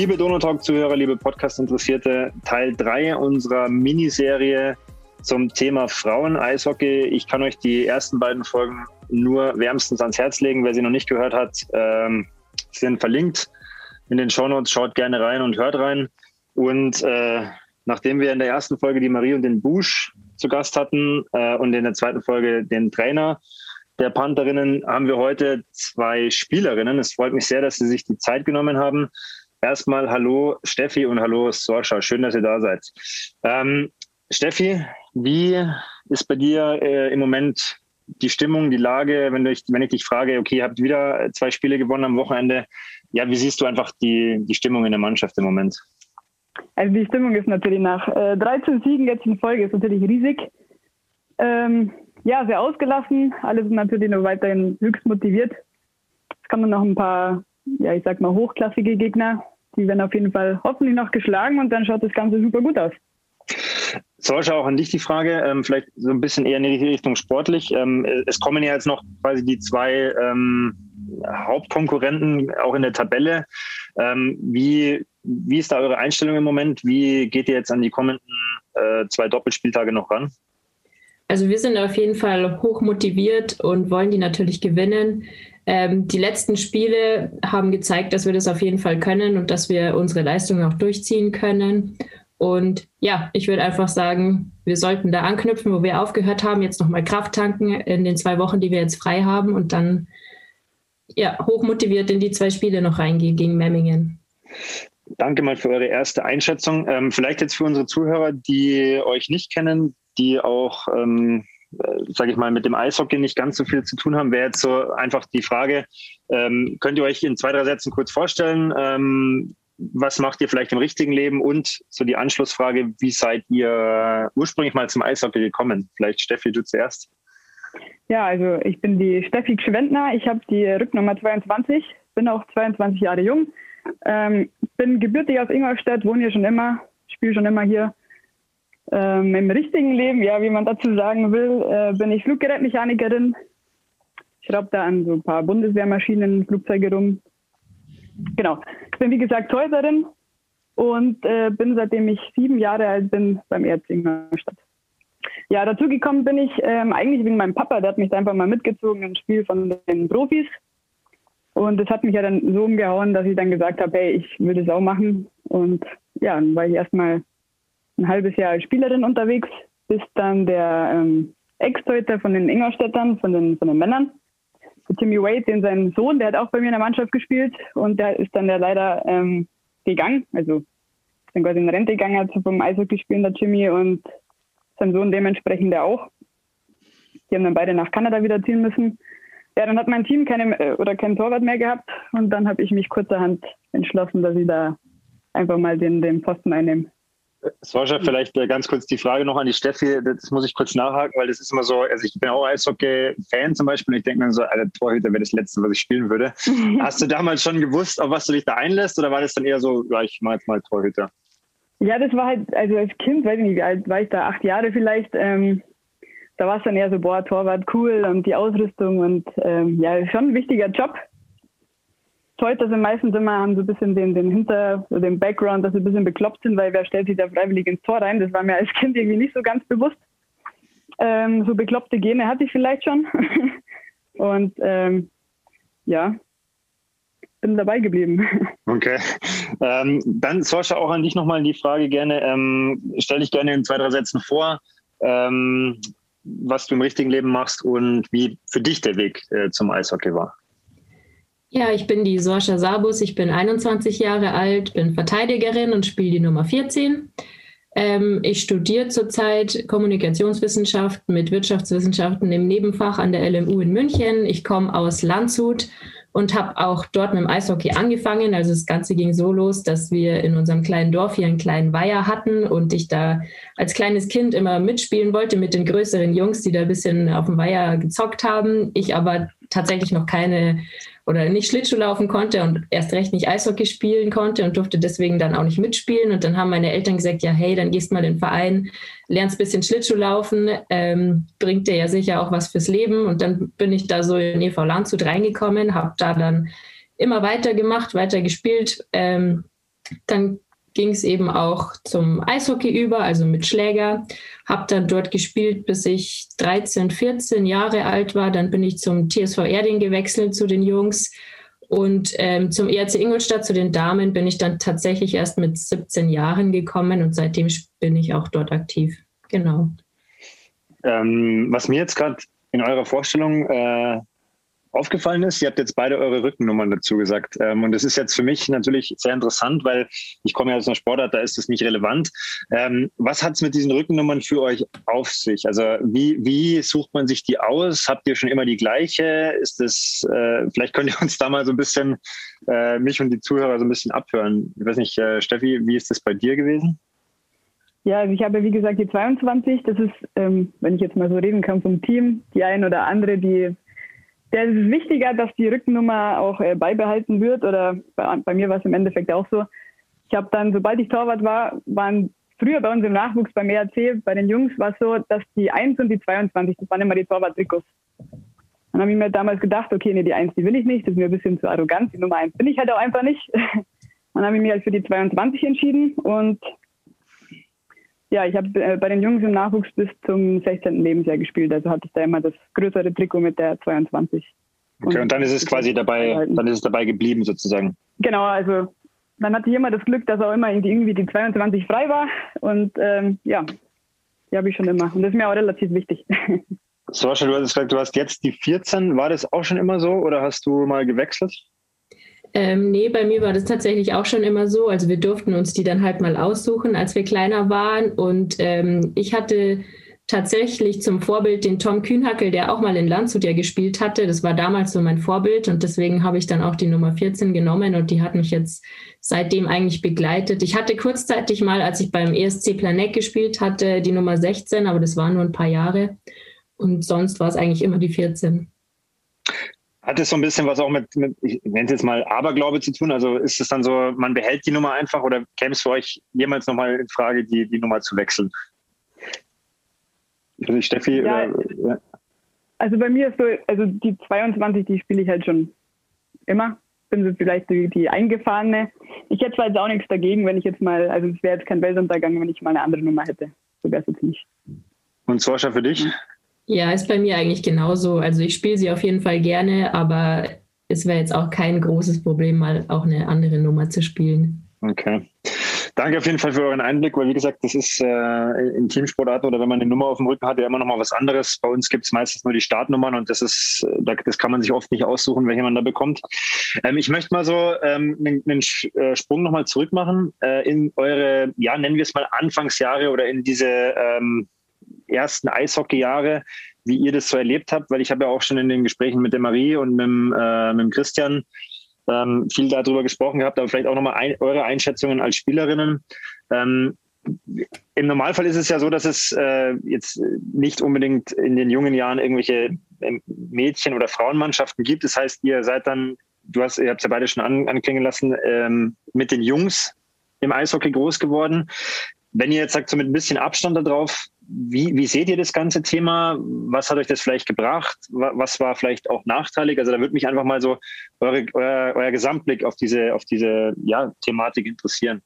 Liebe Donotalk-Zuhörer, liebe Podcast-Interessierte, Teil 3 unserer Miniserie zum Thema Frauen-Eishockey. Ich kann euch die ersten beiden Folgen nur wärmstens ans Herz legen. Wer sie noch nicht gehört hat, ähm, sind verlinkt in den Shownotes. Schaut gerne rein und hört rein. Und äh, nachdem wir in der ersten Folge die Marie und den Busch zu Gast hatten äh, und in der zweiten Folge den Trainer der Pantherinnen, haben wir heute zwei Spielerinnen. Es freut mich sehr, dass Sie sich die Zeit genommen haben. Erstmal hallo Steffi und hallo Sorscha. Schön, dass ihr da seid. Ähm, Steffi, wie ist bei dir äh, im Moment die Stimmung, die Lage, wenn, ich, wenn ich dich frage, okay, ihr habt wieder zwei Spiele gewonnen am Wochenende. Ja, wie siehst du einfach die, die Stimmung in der Mannschaft im Moment? Also die Stimmung ist natürlich nach äh, 13 Siegen jetzt in Folge ist natürlich riesig. Ähm, ja, sehr ausgelassen. Alle sind natürlich noch weiterhin höchst motiviert. Es kommen noch ein paar, ja, ich sag mal, hochklassige Gegner. Die werden auf jeden Fall hoffentlich noch geschlagen und dann schaut das Ganze super gut aus. Solche auch an dich die Frage, ähm, vielleicht so ein bisschen eher in die Richtung sportlich. Ähm, es kommen ja jetzt noch quasi die zwei ähm, Hauptkonkurrenten auch in der Tabelle. Ähm, wie, wie ist da eure Einstellung im Moment? Wie geht ihr jetzt an die kommenden äh, zwei Doppelspieltage noch ran? Also wir sind auf jeden Fall hoch motiviert und wollen die natürlich gewinnen. Ähm, die letzten Spiele haben gezeigt, dass wir das auf jeden Fall können und dass wir unsere Leistung auch durchziehen können. Und ja, ich würde einfach sagen, wir sollten da anknüpfen, wo wir aufgehört haben, jetzt nochmal Kraft tanken in den zwei Wochen, die wir jetzt frei haben und dann ja, hochmotiviert in die zwei Spiele noch reingehen gegen Memmingen. Danke mal für eure erste Einschätzung. Ähm, vielleicht jetzt für unsere Zuhörer, die euch nicht kennen, die auch, ähm, äh, sage ich mal, mit dem Eishockey nicht ganz so viel zu tun haben, wäre jetzt so einfach die Frage, ähm, könnt ihr euch in zwei, drei Sätzen kurz vorstellen, ähm, was macht ihr vielleicht im richtigen Leben und so die Anschlussfrage, wie seid ihr ursprünglich mal zum Eishockey gekommen? Vielleicht Steffi, du zuerst. Ja, also ich bin die Steffi Schwendner, ich habe die Rücknummer 22, bin auch 22 Jahre jung, ähm, bin gebürtig aus Ingolstadt, wohne hier schon immer, spiele schon immer hier. Ähm, Im richtigen Leben, ja, wie man dazu sagen will, äh, bin ich Fluggerätmechanikerin. Ich schraube da an so ein paar Bundeswehrmaschinen, Flugzeuge rum, Genau. Ich bin wie gesagt Torhüterin und äh, bin seitdem ich sieben Jahre alt bin beim ERC Ingolstadt. Ja, dazu gekommen bin ich ähm, eigentlich wegen meinem Papa, der hat mich einfach mal mitgezogen ins Spiel von den Profis. Und das hat mich ja dann so umgehauen, dass ich dann gesagt habe, hey, ich will das auch machen. Und ja, dann war ich erstmal ein halbes Jahr als Spielerin unterwegs, bis dann der ähm, Ex-Torhüter von den Ingolstädtern, von den, von den Männern, Timmy Wade, den sein Sohn, der hat auch bei mir in der Mannschaft gespielt und der ist dann ja leider ähm, gegangen, also dann quasi in Rente gegangen, hat vom Eishockey spielen der Jimmy und sein Sohn dementsprechend der auch. Die haben dann beide nach Kanada wieder ziehen müssen. Ja, dann hat mein Team keine äh, oder keinen Torwart mehr gehabt und dann habe ich mich kurzerhand entschlossen, dass ich da einfach mal den, den Posten einnehme. Sascha, vielleicht äh, ganz kurz die Frage noch an die Steffi. Das muss ich kurz nachhaken, weil das ist immer so, also ich bin auch Eishockey-Fan zum Beispiel und ich denke mir so, Alter, Torhüter wäre das Letzte, was ich spielen würde. Hast du damals schon gewusst, auf was du dich da einlässt oder war das dann eher so, ja, ich mache jetzt mal Torhüter? Ja, das war halt, also als Kind, weiß ich nicht, wie alt war ich da, acht Jahre vielleicht, ähm, da war es dann eher so, boah, Torwart cool und die Ausrüstung und ähm, ja, schon ein wichtiger Job. Torhüter sind meistens immer, haben so ein bisschen den, den Hinter-, den Background, dass sie ein bisschen bekloppt sind, weil wer stellt sich da freiwillig ins Tor rein? Das war mir als Kind irgendwie nicht so ganz bewusst. Ähm, so bekloppte Gene hatte ich vielleicht schon. Und ähm, ja, bin dabei geblieben. Okay. Ähm, dann, Sascha, auch an dich nochmal die Frage gerne. Ähm, stell dich gerne in zwei, drei Sätzen vor, ähm, was du im richtigen Leben machst und wie für dich der Weg äh, zum Eishockey war. Ja, ich bin die Sorscha Sabus, ich bin 21 Jahre alt, bin Verteidigerin und spiele die Nummer 14. Ähm, ich studiere zurzeit Kommunikationswissenschaft mit Wirtschaftswissenschaften im Nebenfach an der LMU in München. Ich komme aus Landshut und habe auch dort mit dem Eishockey angefangen. Also das Ganze ging so los, dass wir in unserem kleinen Dorf hier einen kleinen Weiher hatten und ich da als kleines Kind immer mitspielen wollte mit den größeren Jungs, die da ein bisschen auf dem Weiher gezockt haben. Ich aber tatsächlich noch keine oder nicht Schlittschuh laufen konnte und erst recht nicht Eishockey spielen konnte und durfte deswegen dann auch nicht mitspielen. Und dann haben meine Eltern gesagt, ja, hey, dann gehst mal in den Verein, lernst ein bisschen Schlittschuh laufen, ähm, bringt dir ja sicher auch was fürs Leben. Und dann bin ich da so in EV Landshut reingekommen, habe da dann immer weiter gemacht, weiter gespielt. Ähm, Dann ging es eben auch zum Eishockey über, also mit Schläger. Habe dann dort gespielt, bis ich 13, 14 Jahre alt war. Dann bin ich zum TSV Erding gewechselt zu den Jungs. Und ähm, zum ERC Ingolstadt, zu den Damen, bin ich dann tatsächlich erst mit 17 Jahren gekommen und seitdem bin ich auch dort aktiv. Genau. Ähm, was mir jetzt gerade in eurer Vorstellung äh, aufgefallen ist, ihr habt jetzt beide eure Rückennummern dazu gesagt. Ähm, und das ist jetzt für mich natürlich sehr interessant, weil ich komme ja aus einer Sportart, da ist das nicht relevant. Ähm, was hat es mit diesen Rückennummern für euch auf sich? Also wie, wie sucht man sich die aus? Habt ihr schon immer die gleiche? Ist das, äh, vielleicht könnt ihr uns da mal so ein bisschen, äh, mich und die Zuhörer so ein bisschen abhören. Ich weiß nicht, äh, Steffi, wie ist das bei dir gewesen? Ja, also ich habe wie gesagt die 22. Das ist, ähm, wenn ich jetzt mal so reden kann vom Team, die ein oder andere, die ist es wichtiger, dass die Rückennummer auch äh, beibehalten wird oder bei, bei mir war es im Endeffekt auch so. Ich habe dann, sobald ich Torwart war, waren früher bei uns im Nachwuchs beim ERC, bei den Jungs war es so, dass die 1 und die 22, das waren immer die Torwart-Trikots. Dann habe ich mir damals gedacht, okay, nee, die 1, die will ich nicht, das ist mir ein bisschen zu arrogant, die Nummer 1 bin ich halt auch einfach nicht. Dann habe ich mich halt für die 22 entschieden und ja, ich habe äh, bei den Jungs im Nachwuchs bis zum 16. Lebensjahr gespielt. Also hatte ich da immer das größere Trikot mit der 22. Okay, und, und dann ist es quasi dabei, dann ist es dabei geblieben sozusagen. Genau, also dann hatte ich immer das Glück, dass auch immer irgendwie die 22 frei war. Und ähm, ja, die habe ich schon immer. Und das ist mir auch relativ wichtig. Sascha, du hast gesagt, du hast jetzt die 14. War das auch schon immer so oder hast du mal gewechselt? Ähm, nee, bei mir war das tatsächlich auch schon immer so. Also wir durften uns die dann halt mal aussuchen, als wir kleiner waren. Und ähm, ich hatte tatsächlich zum Vorbild den Tom Kühnhackel, der auch mal in Landshut ja gespielt hatte. Das war damals so mein Vorbild und deswegen habe ich dann auch die Nummer 14 genommen und die hat mich jetzt seitdem eigentlich begleitet. Ich hatte kurzzeitig mal, als ich beim ESC Planet gespielt hatte, die Nummer 16, aber das waren nur ein paar Jahre und sonst war es eigentlich immer die 14. Hat es so ein bisschen was auch mit, mit ich nenne es jetzt mal Aberglaube zu tun? Also ist es dann so, man behält die Nummer einfach oder käme es für euch jemals nochmal in Frage, die, die Nummer zu wechseln? Nicht, Steffi? Ja, oder, ja. Also bei mir ist so, also die 22, die spiele ich halt schon immer. Bin so vielleicht die, die eingefahrene. Ich hätte zwar jetzt auch nichts dagegen, wenn ich jetzt mal, also es wäre jetzt kein Weltuntergang, wenn ich mal eine andere Nummer hätte. So wäre es jetzt nicht. Und Sascha für dich? Ja, ist bei mir eigentlich genauso. Also ich spiele sie auf jeden Fall gerne, aber es wäre jetzt auch kein großes Problem, mal auch eine andere Nummer zu spielen. Okay. Danke auf jeden Fall für euren Einblick, weil wie gesagt, das ist äh, in Teamsportarten oder wenn man eine Nummer auf dem Rücken hat, ja immer noch mal was anderes. Bei uns gibt es meistens nur die Startnummern und das ist, das kann man sich oft nicht aussuchen, welche man da bekommt. Ähm, ich möchte mal so ähm, einen, einen äh, Sprung nochmal zurück machen äh, in eure, ja, nennen wir es mal Anfangsjahre oder in diese ähm, ersten Eishockeyjahre, wie ihr das so erlebt habt, weil ich habe ja auch schon in den Gesprächen mit der Marie und mit dem, äh, mit dem Christian ähm, viel darüber gesprochen gehabt, aber vielleicht auch nochmal ein, eure Einschätzungen als Spielerinnen. Ähm, Im Normalfall ist es ja so, dass es äh, jetzt nicht unbedingt in den jungen Jahren irgendwelche ähm, Mädchen- oder Frauenmannschaften gibt. Das heißt, ihr seid dann, du hast, ihr habt es ja beide schon an, anklingen lassen, ähm, mit den Jungs im Eishockey groß geworden. Wenn ihr jetzt sagt, so mit ein bisschen Abstand darauf, wie, wie seht ihr das ganze Thema? Was hat euch das vielleicht gebracht? Was war vielleicht auch nachteilig? Also da würde mich einfach mal so eure, euer, euer Gesamtblick auf diese, auf diese ja, Thematik interessieren.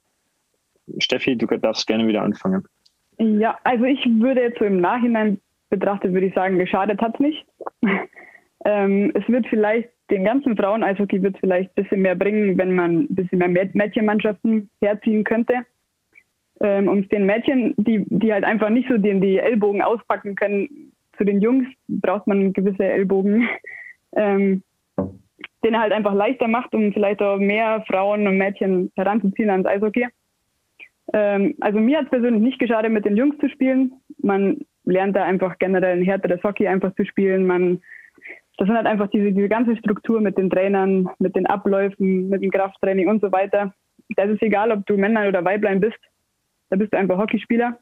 Steffi, du darfst gerne wieder anfangen. Ja, also ich würde jetzt so im Nachhinein betrachtet, würde ich sagen, geschadet hat es nicht. ähm, es wird vielleicht den ganzen Frauen-Eishockey wird vielleicht ein bisschen mehr bringen, wenn man ein bisschen mehr Mädchenmannschaften herziehen könnte ähm, um den Mädchen, die, die halt einfach nicht so den, die Ellbogen auspacken können, zu den Jungs braucht man gewisse Ellbogen, ähm, den er halt einfach leichter macht, um vielleicht auch mehr Frauen und Mädchen heranzuziehen ans Eishockey. Ähm, also mir hat es persönlich nicht geschadet, mit den Jungs zu spielen. Man lernt da einfach generell ein härteres Hockey einfach zu spielen. Man, das sind halt einfach diese, diese ganze Struktur mit den Trainern, mit den Abläufen, mit dem Krafttraining und so weiter. Das ist egal, ob du Männlein oder Weiblein bist. Da bist du einfach Hockeyspieler,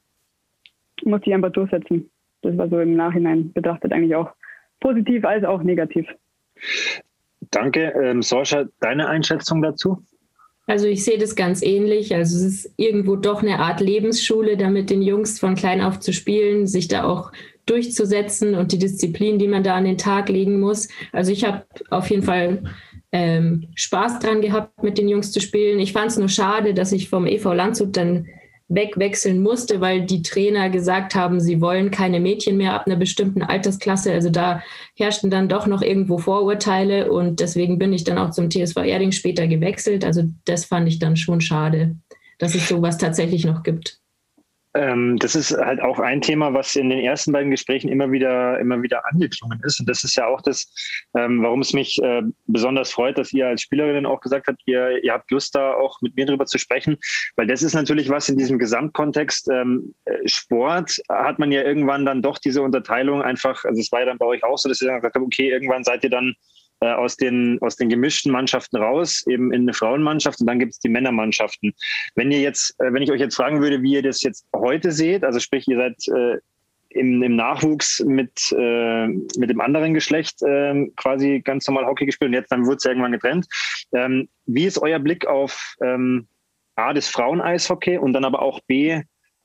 musst dich einfach durchsetzen. Das war so im Nachhinein betrachtet eigentlich auch positiv als auch negativ. Danke. Ähm, Sascha, deine Einschätzung dazu? Also ich sehe das ganz ähnlich. Also es ist irgendwo doch eine Art Lebensschule, da mit den Jungs von klein auf zu spielen, sich da auch durchzusetzen und die Disziplin, die man da an den Tag legen muss. Also ich habe auf jeden Fall ähm, Spaß dran gehabt, mit den Jungs zu spielen. Ich fand es nur schade, dass ich vom EV Landshut dann wegwechseln musste, weil die Trainer gesagt haben, sie wollen keine Mädchen mehr ab einer bestimmten Altersklasse. Also da herrschten dann doch noch irgendwo Vorurteile und deswegen bin ich dann auch zum TSV Erding später gewechselt. Also das fand ich dann schon schade, dass es sowas tatsächlich noch gibt. Ähm, das ist halt auch ein Thema, was in den ersten beiden Gesprächen immer wieder, immer wieder angeklungen ist. Und das ist ja auch das, ähm, warum es mich äh, besonders freut, dass ihr als Spielerin auch gesagt habt, ihr, ihr habt Lust da auch mit mir drüber zu sprechen. Weil das ist natürlich was in diesem Gesamtkontext. Ähm, äh, Sport hat man ja irgendwann dann doch diese Unterteilung einfach, also es war ja dann bei euch auch so, dass ihr dann gesagt habt, okay, irgendwann seid ihr dann äh, aus, den, aus den gemischten Mannschaften raus, eben in eine Frauenmannschaft und dann gibt es die Männermannschaften. Wenn ihr jetzt, äh, wenn ich euch jetzt fragen würde, wie ihr das jetzt heute seht, also sprich, ihr seid äh, im, im Nachwuchs mit, äh, mit dem anderen Geschlecht äh, quasi ganz normal Hockey gespielt und jetzt dann wurde es irgendwann getrennt. Ähm, wie ist euer Blick auf ähm, A, das Frauen-Eishockey und dann aber auch B,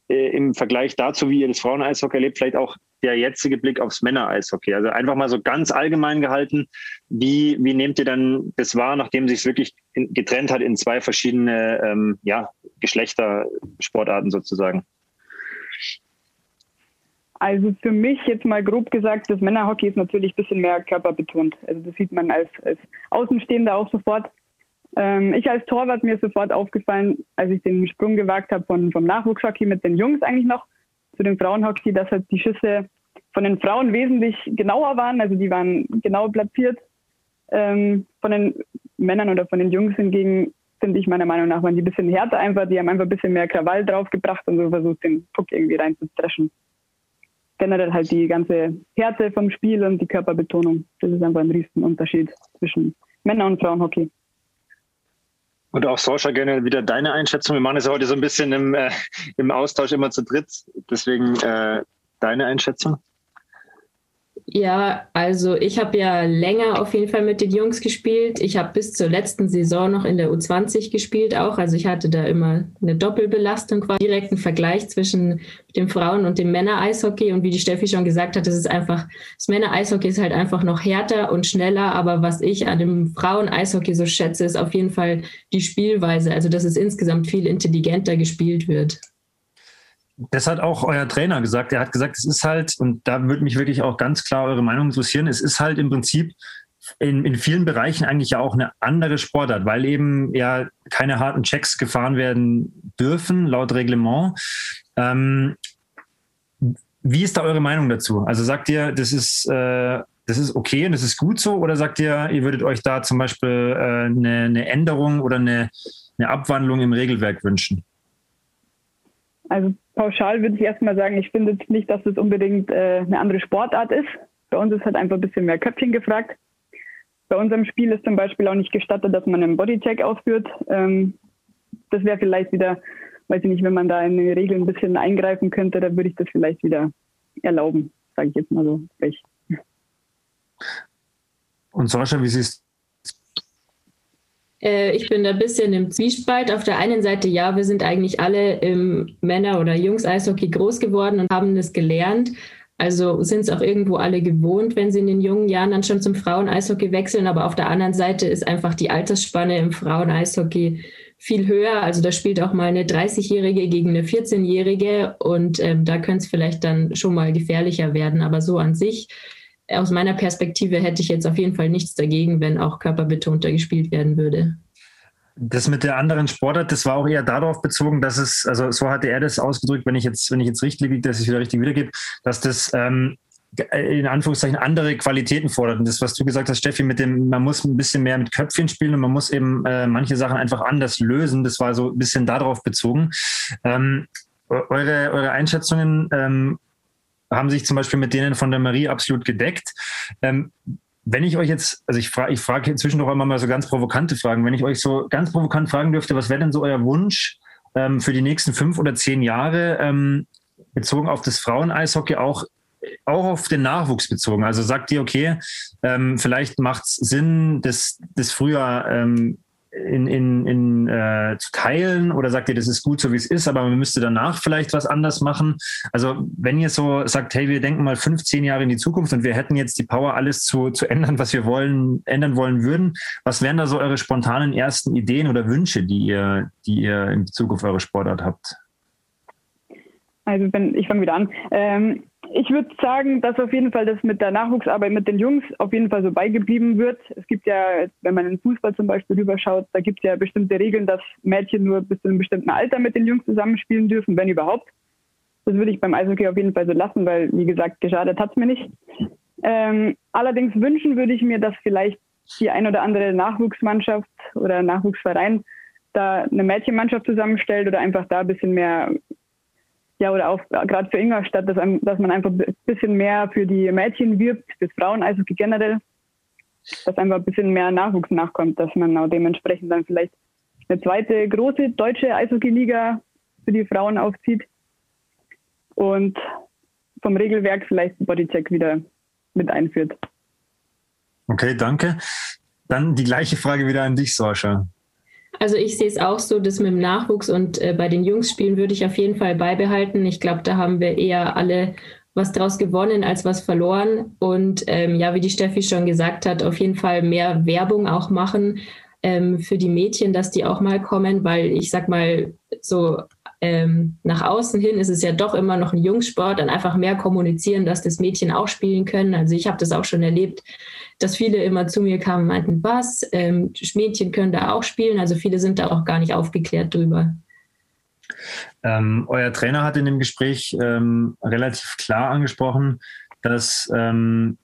äh, im Vergleich dazu, wie ihr das Frauen-Eishockey erlebt, vielleicht auch der jetzige Blick aufs Männer-Eishockey? Also einfach mal so ganz allgemein gehalten, wie, wie nehmt ihr dann das wahr, nachdem sich es wirklich in, getrennt hat in zwei verschiedene ähm, ja, Geschlechtersportarten sozusagen? Also für mich jetzt mal grob gesagt, das Männerhockey ist natürlich ein bisschen mehr körperbetont. Also das sieht man als, als Außenstehender auch sofort. Ähm, ich als Torwart mir sofort aufgefallen, als ich den Sprung gewagt habe von, vom Nachwuchshockey mit den Jungs eigentlich noch, zu dem Frauenhockey, dass halt die Schüsse von den Frauen wesentlich genauer waren. Also die waren genau platziert. Ähm, von den Männern oder von den Jungs hingegen finde ich meiner Meinung nach waren die ein bisschen härter einfach. Die haben einfach ein bisschen mehr Krawall draufgebracht und so versucht, den Puck irgendwie reinzudreschen. Generell halt die ganze Härte vom Spiel und die Körperbetonung. Das ist einfach ein Riesenunterschied zwischen Männer- und Frauenhockey. Und auch Sascha, gerne wieder deine Einschätzung. Wir machen es heute so ein bisschen im, äh, im Austausch immer zu dritt. Deswegen äh, deine Einschätzung. Ja, also ich habe ja länger auf jeden Fall mit den Jungs gespielt. Ich habe bis zur letzten Saison noch in der U20 gespielt auch. Also ich hatte da immer eine Doppelbelastung, quasi direkten Vergleich zwischen dem Frauen- und dem Männer-Eishockey. Und wie die Steffi schon gesagt hat, das ist einfach, das Männer-Eishockey ist halt einfach noch härter und schneller. Aber was ich an dem Frauen-Eishockey so schätze, ist auf jeden Fall die Spielweise. Also dass es insgesamt viel intelligenter gespielt wird das hat auch euer Trainer gesagt. Er hat gesagt, es ist halt, und da würde mich wirklich auch ganz klar eure Meinung interessieren, es ist halt im Prinzip in, in vielen Bereichen eigentlich ja auch eine andere Sportart, weil eben ja keine harten Checks gefahren werden dürfen, laut Reglement. Ähm, wie ist da eure Meinung dazu? Also sagt ihr, das ist, äh, das ist okay und das ist gut so, oder sagt ihr, ihr würdet euch da zum Beispiel äh, eine, eine Änderung oder eine, eine Abwandlung im Regelwerk wünschen? Also pauschal würde ich erstmal sagen, ich finde jetzt nicht, dass es unbedingt äh, eine andere Sportart ist. Bei uns ist halt einfach ein bisschen mehr Köpfchen gefragt. Bei unserem Spiel ist zum Beispiel auch nicht gestattet, dass man einen Bodycheck ausführt. Ähm, das wäre vielleicht wieder, weiß ich nicht, wenn man da in die Regeln ein bisschen eingreifen könnte, dann würde ich das vielleicht wieder erlauben, sage ich jetzt mal so frech. Und Sascha, wie siehst äh, ich bin da ein bisschen im Zwiespalt. Auf der einen Seite, ja, wir sind eigentlich alle im Männer- oder Jungs-Eishockey groß geworden und haben das gelernt. Also sind es auch irgendwo alle gewohnt, wenn sie in den jungen Jahren dann schon zum Frauen-Eishockey wechseln. Aber auf der anderen Seite ist einfach die Altersspanne im Frauen-Eishockey viel höher. Also da spielt auch mal eine 30-Jährige gegen eine 14-Jährige und ähm, da könnte es vielleicht dann schon mal gefährlicher werden. Aber so an sich aus meiner Perspektive hätte ich jetzt auf jeden Fall nichts dagegen, wenn auch körperbetonter gespielt werden würde. Das mit der anderen Sportart, das war auch eher darauf bezogen, dass es, also so hatte er das ausgedrückt, wenn ich jetzt, wenn ich jetzt richtig liege, dass ich wieder richtig wiedergebe, dass das ähm, in Anführungszeichen andere Qualitäten fordert. Und das, was du gesagt hast, Steffi, mit dem, man muss ein bisschen mehr mit Köpfchen spielen und man muss eben äh, manche Sachen einfach anders lösen. Das war so ein bisschen darauf bezogen. Ähm, eure, eure Einschätzungen ähm, haben sich zum Beispiel mit denen von der Marie absolut gedeckt. Ähm, wenn ich euch jetzt, also ich frage ich frage inzwischen doch immer mal so ganz provokante Fragen, wenn ich euch so ganz provokant fragen dürfte, was wäre denn so euer Wunsch ähm, für die nächsten fünf oder zehn Jahre ähm, bezogen auf das Frauen-Eishockey, auch, auch auf den Nachwuchs bezogen? Also sagt ihr, okay, ähm, vielleicht macht es Sinn, das, das früher ähm, in, in, in äh, zu teilen oder sagt ihr, das ist gut so wie es ist, aber man müsste danach vielleicht was anders machen? Also wenn ihr so sagt, hey, wir denken mal 15 Jahre in die Zukunft und wir hätten jetzt die Power, alles zu, zu ändern, was wir wollen, ändern wollen würden, was wären da so eure spontanen ersten Ideen oder Wünsche, die ihr, die ihr in Bezug auf eure Sportart habt? Also wenn ich fange wieder an. Ähm, ich würde sagen, dass auf jeden Fall das mit der Nachwuchsarbeit mit den Jungs auf jeden Fall so beigeblieben wird. Es gibt ja, wenn man in Fußball zum Beispiel rüberschaut, da gibt es ja bestimmte Regeln, dass Mädchen nur bis zu einem bestimmten Alter mit den Jungs zusammenspielen dürfen, wenn überhaupt. Das würde ich beim Eishockey auf jeden Fall so lassen, weil, wie gesagt, geschadet hat es mir nicht. Ähm, allerdings wünschen würde ich mir, dass vielleicht die ein oder andere Nachwuchsmannschaft oder Nachwuchsverein da eine Mädchenmannschaft zusammenstellt oder einfach da ein bisschen mehr ja, oder auch gerade für Ingolstadt, dass, dass man einfach ein bisschen mehr für die Mädchen wirbt, fürs Frauen, also generell, dass einfach ein bisschen mehr Nachwuchs nachkommt, dass man auch dementsprechend dann vielleicht eine zweite große deutsche Eishockey-Liga für die Frauen aufzieht und vom Regelwerk vielleicht Bodycheck wieder mit einführt. Okay, danke. Dann die gleiche Frage wieder an dich, Sascha. Also ich sehe es auch so, dass mit dem Nachwuchs und äh, bei den Jungs spielen würde ich auf jeden Fall beibehalten. Ich glaube, da haben wir eher alle was draus gewonnen als was verloren. Und ähm, ja, wie die Steffi schon gesagt hat, auf jeden Fall mehr Werbung auch machen ähm, für die Mädchen, dass die auch mal kommen, weil ich sag mal, so ähm, nach außen hin ist es ja doch immer noch ein Jungssport, dann einfach mehr kommunizieren, dass das Mädchen auch spielen können. Also ich habe das auch schon erlebt, dass viele immer zu mir kamen und meinten, was, ähm, Mädchen können da auch spielen. Also viele sind da auch gar nicht aufgeklärt drüber. Ähm, euer Trainer hat in dem Gespräch ähm, relativ klar angesprochen, dass ähm,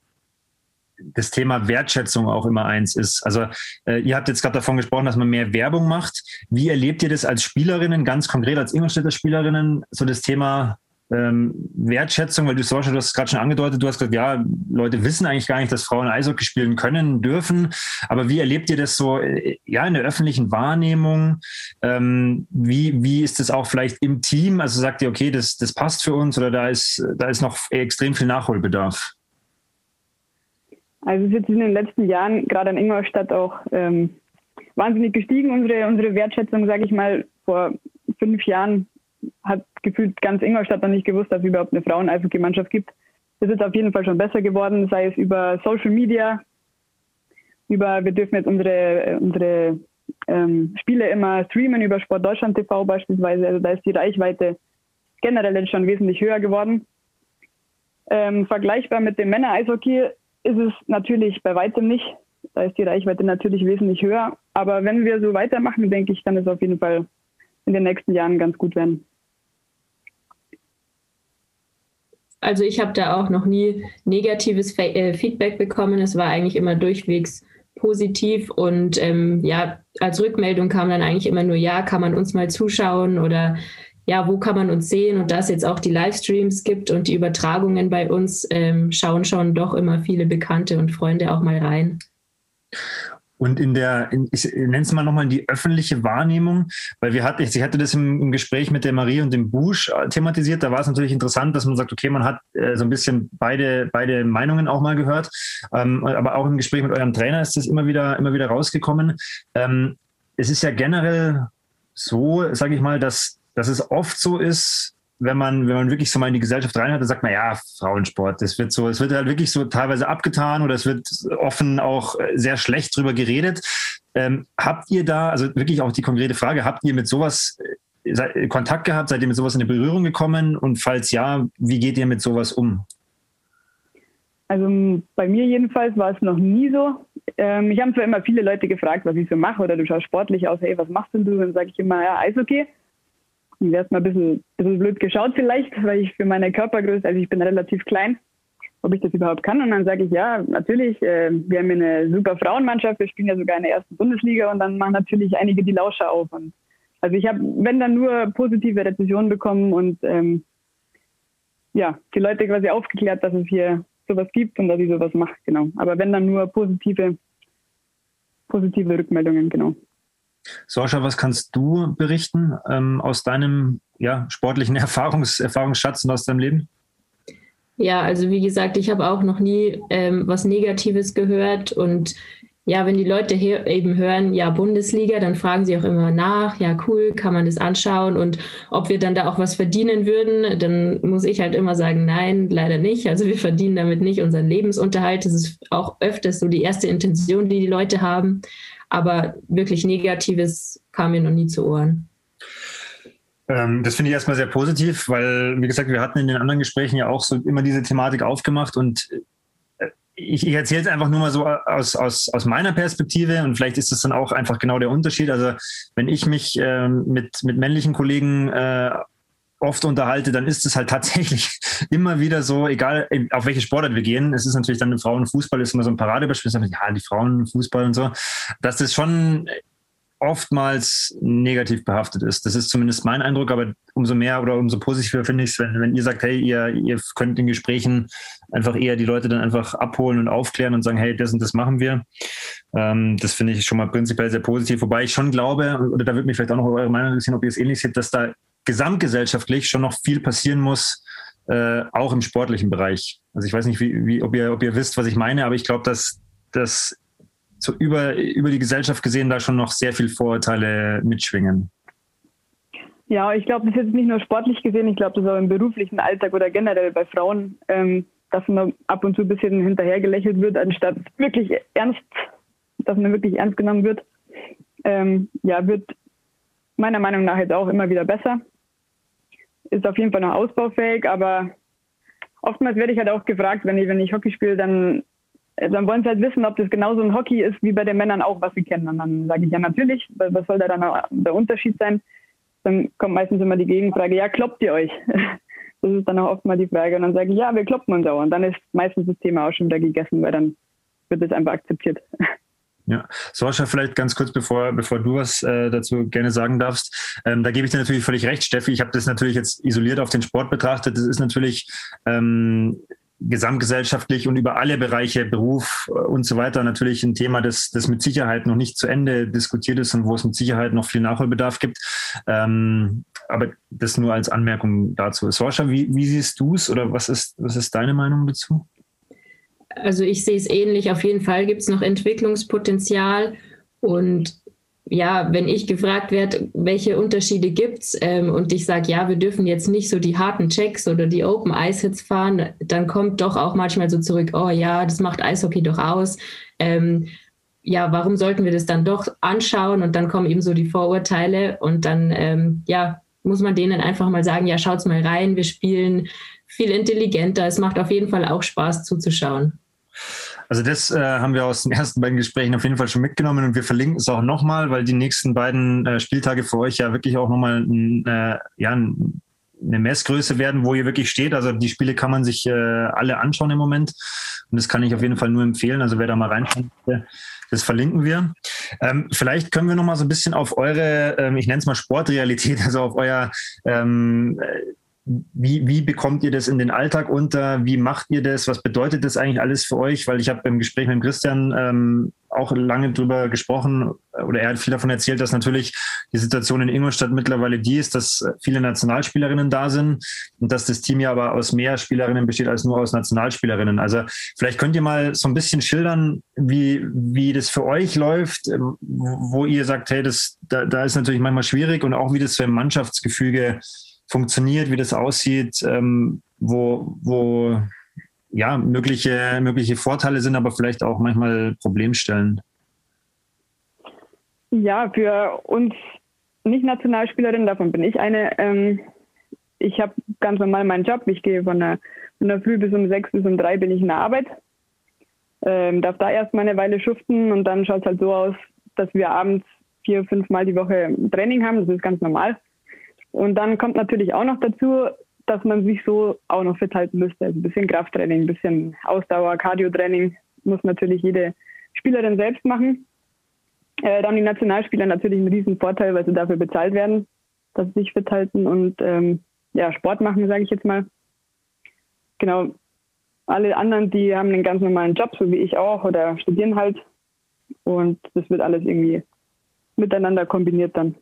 das Thema Wertschätzung auch immer eins ist. Also äh, ihr habt jetzt gerade davon gesprochen, dass man mehr Werbung macht. Wie erlebt ihr das als Spielerinnen, ganz konkret als Ingolstädter Spielerinnen, so das Thema ähm, Wertschätzung, weil du, Sorge, du hast gerade schon angedeutet, du hast gesagt, ja, Leute wissen eigentlich gar nicht, dass Frauen Eishockey spielen können, dürfen. Aber wie erlebt ihr das so, äh, ja, in der öffentlichen Wahrnehmung? Ähm, wie, wie ist das auch vielleicht im Team? Also sagt ihr, okay, das, das passt für uns oder da ist, da ist noch extrem viel Nachholbedarf? Also es ist jetzt in den letzten Jahren, gerade in Ingolstadt auch ähm, wahnsinnig gestiegen, unsere, unsere Wertschätzung, sage ich mal, vor fünf Jahren hat gefühlt ganz Ingolstadt noch nicht gewusst, dass es überhaupt eine Frauen-Eishockey-Mannschaft gibt. Das ist auf jeden Fall schon besser geworden, sei es über Social Media, über, wir dürfen jetzt unsere, unsere ähm, Spiele immer streamen über Sport Deutschland TV beispielsweise. Also da ist die Reichweite generell jetzt schon wesentlich höher geworden. Ähm, vergleichbar mit dem Männer-Eishockey ist es natürlich bei weitem nicht. Da ist die Reichweite natürlich wesentlich höher. Aber wenn wir so weitermachen, denke ich, kann es auf jeden Fall in den nächsten Jahren ganz gut werden. Also ich habe da auch noch nie negatives äh, Feedback bekommen. Es war eigentlich immer durchwegs positiv und ähm, ja, als Rückmeldung kam dann eigentlich immer nur, ja, kann man uns mal zuschauen oder ja, wo kann man uns sehen? Und da es jetzt auch die Livestreams gibt und die Übertragungen bei uns, ähm, schauen schon doch immer viele Bekannte und Freunde auch mal rein. Und in der, in, ich nenne es mal nochmal die öffentliche Wahrnehmung, weil wir hatten, ich hatte das im, im, Gespräch mit der Marie und dem Busch äh, thematisiert. Da war es natürlich interessant, dass man sagt, okay, man hat äh, so ein bisschen beide, beide Meinungen auch mal gehört. Ähm, aber auch im Gespräch mit eurem Trainer ist das immer wieder, immer wieder rausgekommen. Ähm, es ist ja generell so, sage ich mal, dass dass es oft so ist, wenn man, wenn man wirklich so mal in die Gesellschaft reinhört, dann sagt man, ja, Frauensport, das wird so, es wird halt wirklich so teilweise abgetan oder es wird offen auch sehr schlecht drüber geredet. Ähm, habt ihr da, also wirklich auch die konkrete Frage, habt ihr mit sowas äh, Kontakt gehabt? Seid ihr mit sowas in eine Berührung gekommen? Und falls ja, wie geht ihr mit sowas um? Also bei mir jedenfalls war es noch nie so. Ähm, ich habe zwar immer viele Leute gefragt, was ich so mache, oder du schaust sportlich aus, hey, was machst denn du? Dann sage ich immer, ja, Eishockey wäre es mal ein bisschen, bisschen blöd geschaut vielleicht, weil ich für meine Körpergröße, also ich bin relativ klein, ob ich das überhaupt kann. Und dann sage ich, ja, natürlich, äh, wir haben eine super Frauenmannschaft, wir spielen ja sogar in der ersten Bundesliga und dann machen natürlich einige die Lauscher auf. Und also ich habe, wenn dann nur positive Rezessionen bekommen und ähm, ja, die Leute quasi aufgeklärt, dass es hier sowas gibt und dass ich sowas mache, genau. Aber wenn dann nur positive, positive Rückmeldungen, genau. Sascha, was kannst du berichten ähm, aus deinem ja, sportlichen Erfahrungs Erfahrungsschatz und aus deinem Leben? Ja, also wie gesagt, ich habe auch noch nie ähm, was Negatives gehört und ja, wenn die Leute hier eben hören, ja, Bundesliga, dann fragen sie auch immer nach, ja, cool, kann man das anschauen und ob wir dann da auch was verdienen würden, dann muss ich halt immer sagen, nein, leider nicht. Also wir verdienen damit nicht unseren Lebensunterhalt. Das ist auch öfters so die erste Intention, die die Leute haben. Aber wirklich Negatives kam mir noch nie zu Ohren. Ähm, das finde ich erstmal sehr positiv, weil, wie gesagt, wir hatten in den anderen Gesprächen ja auch so immer diese Thematik aufgemacht und ich, ich erzähle es einfach nur mal so aus, aus, aus meiner Perspektive und vielleicht ist es dann auch einfach genau der Unterschied. Also wenn ich mich äh, mit, mit männlichen Kollegen äh, oft unterhalte, dann ist es halt tatsächlich immer wieder so, egal auf welche Sportart wir gehen. Es ist natürlich dann Frauenfußball ist immer so ein Paradebeispiel. Ja, die Frauenfußball und so. Dass das schon oftmals negativ behaftet ist. Das ist zumindest mein Eindruck, aber umso mehr oder umso positiver finde ich es, wenn, wenn ihr sagt, hey, ihr, ihr könnt in Gesprächen einfach eher die Leute dann einfach abholen und aufklären und sagen, hey, das und das machen wir. Ähm, das finde ich schon mal prinzipiell sehr positiv, wobei ich schon glaube, oder da würde mich vielleicht auch noch eure Meinung interessieren, ob ihr es ähnlich seht, dass da gesamtgesellschaftlich schon noch viel passieren muss, äh, auch im sportlichen Bereich. Also ich weiß nicht, wie, wie, ob, ihr, ob ihr wisst, was ich meine, aber ich glaube, dass, dass so über, über die Gesellschaft gesehen da schon noch sehr viel Vorurteile mitschwingen. Ja, ich glaube, das ist jetzt nicht nur sportlich gesehen, ich glaube, das ist auch im beruflichen Alltag oder generell bei Frauen, ähm, dass man ab und zu ein bisschen hinterher gelächelt wird, anstatt wirklich ernst, dass man wirklich ernst genommen wird. Ähm, ja, wird meiner Meinung nach jetzt auch immer wieder besser. Ist auf jeden Fall noch ausbaufähig, aber oftmals werde ich halt auch gefragt, wenn ich, wenn ich Hockey spiele, dann äh, dann wollen sie halt wissen, ob das genauso ein Hockey ist wie bei den Männern auch, was sie kennen. Und dann sage ich ja natürlich, was soll da dann der Unterschied sein? Dann kommt meistens immer die Gegenfrage, ja, kloppt ihr euch? Das ist dann auch oft mal die Frage. Und dann sage ich, ja, wir kloppen uns auch. Und dann ist meistens das Thema auch schon wieder gegessen, weil dann wird es einfach akzeptiert. Ja, Sascha, vielleicht ganz kurz, bevor, bevor du was äh, dazu gerne sagen darfst. Ähm, da gebe ich dir natürlich völlig recht, Steffi. Ich habe das natürlich jetzt isoliert auf den Sport betrachtet. Das ist natürlich ähm, gesamtgesellschaftlich und über alle Bereiche, Beruf äh, und so weiter natürlich ein Thema, das, das mit Sicherheit noch nicht zu Ende diskutiert ist und wo es mit Sicherheit noch viel Nachholbedarf gibt. Ähm, aber das nur als Anmerkung dazu. Sorscha, wie, wie siehst du es oder was ist, was ist deine Meinung dazu? Also ich sehe es ähnlich. Auf jeden Fall gibt es noch Entwicklungspotenzial und ja, wenn ich gefragt werde, welche Unterschiede gibt's ähm, und ich sage, ja, wir dürfen jetzt nicht so die harten Checks oder die Open Ice Hits fahren, dann kommt doch auch manchmal so zurück, oh ja, das macht Eishockey doch aus. Ähm, ja, warum sollten wir das dann doch anschauen? Und dann kommen eben so die Vorurteile und dann, ähm, ja, muss man denen einfach mal sagen, ja, schaut's mal rein, wir spielen viel intelligenter. Es macht auf jeden Fall auch Spaß zuzuschauen. Also das äh, haben wir aus den ersten beiden Gesprächen auf jeden Fall schon mitgenommen und wir verlinken es auch nochmal, weil die nächsten beiden äh, Spieltage für euch ja wirklich auch nochmal äh, ja, eine Messgröße werden, wo ihr wirklich steht. Also die Spiele kann man sich äh, alle anschauen im Moment und das kann ich auf jeden Fall nur empfehlen. Also wer da mal reinschaut, das verlinken wir. Ähm, vielleicht können wir nochmal so ein bisschen auf eure, ähm, ich nenne es mal Sportrealität, also auf euer ähm, wie, wie bekommt ihr das in den Alltag unter? Wie macht ihr das? Was bedeutet das eigentlich alles für euch? Weil ich habe im Gespräch mit Christian ähm, auch lange drüber gesprochen oder er hat viel davon erzählt, dass natürlich die Situation in Ingolstadt mittlerweile die ist, dass viele Nationalspielerinnen da sind und dass das Team ja aber aus mehr Spielerinnen besteht als nur aus Nationalspielerinnen. Also vielleicht könnt ihr mal so ein bisschen schildern, wie, wie das für euch läuft, ähm, wo ihr sagt, hey, das, da, da ist natürlich manchmal schwierig und auch wie das für ein Mannschaftsgefüge funktioniert, wie das aussieht, ähm, wo, wo ja, mögliche, mögliche Vorteile sind, aber vielleicht auch manchmal Problemstellen. Ja, für uns Nicht-Nationalspielerinnen, davon bin ich eine. Ähm, ich habe ganz normal meinen Job. Ich gehe von der, von der Früh bis um sechs bis um drei bin ich in der Arbeit. Ähm, darf da erstmal eine Weile schuften und dann schaut es halt so aus, dass wir abends vier, fünf Mal die Woche Training haben. Das ist ganz normal. Und dann kommt natürlich auch noch dazu, dass man sich so auch noch fit halten müsste. Also ein bisschen Krafttraining, ein bisschen Ausdauer, Cardio-Training muss natürlich jede Spielerin selbst machen. Äh, dann die Nationalspieler natürlich einen riesen Vorteil, weil sie dafür bezahlt werden, dass sie sich fit halten und ähm, ja, Sport machen, sage ich jetzt mal. Genau. Alle anderen, die haben einen ganz normalen Job, so wie ich auch, oder studieren halt. Und das wird alles irgendwie miteinander kombiniert dann.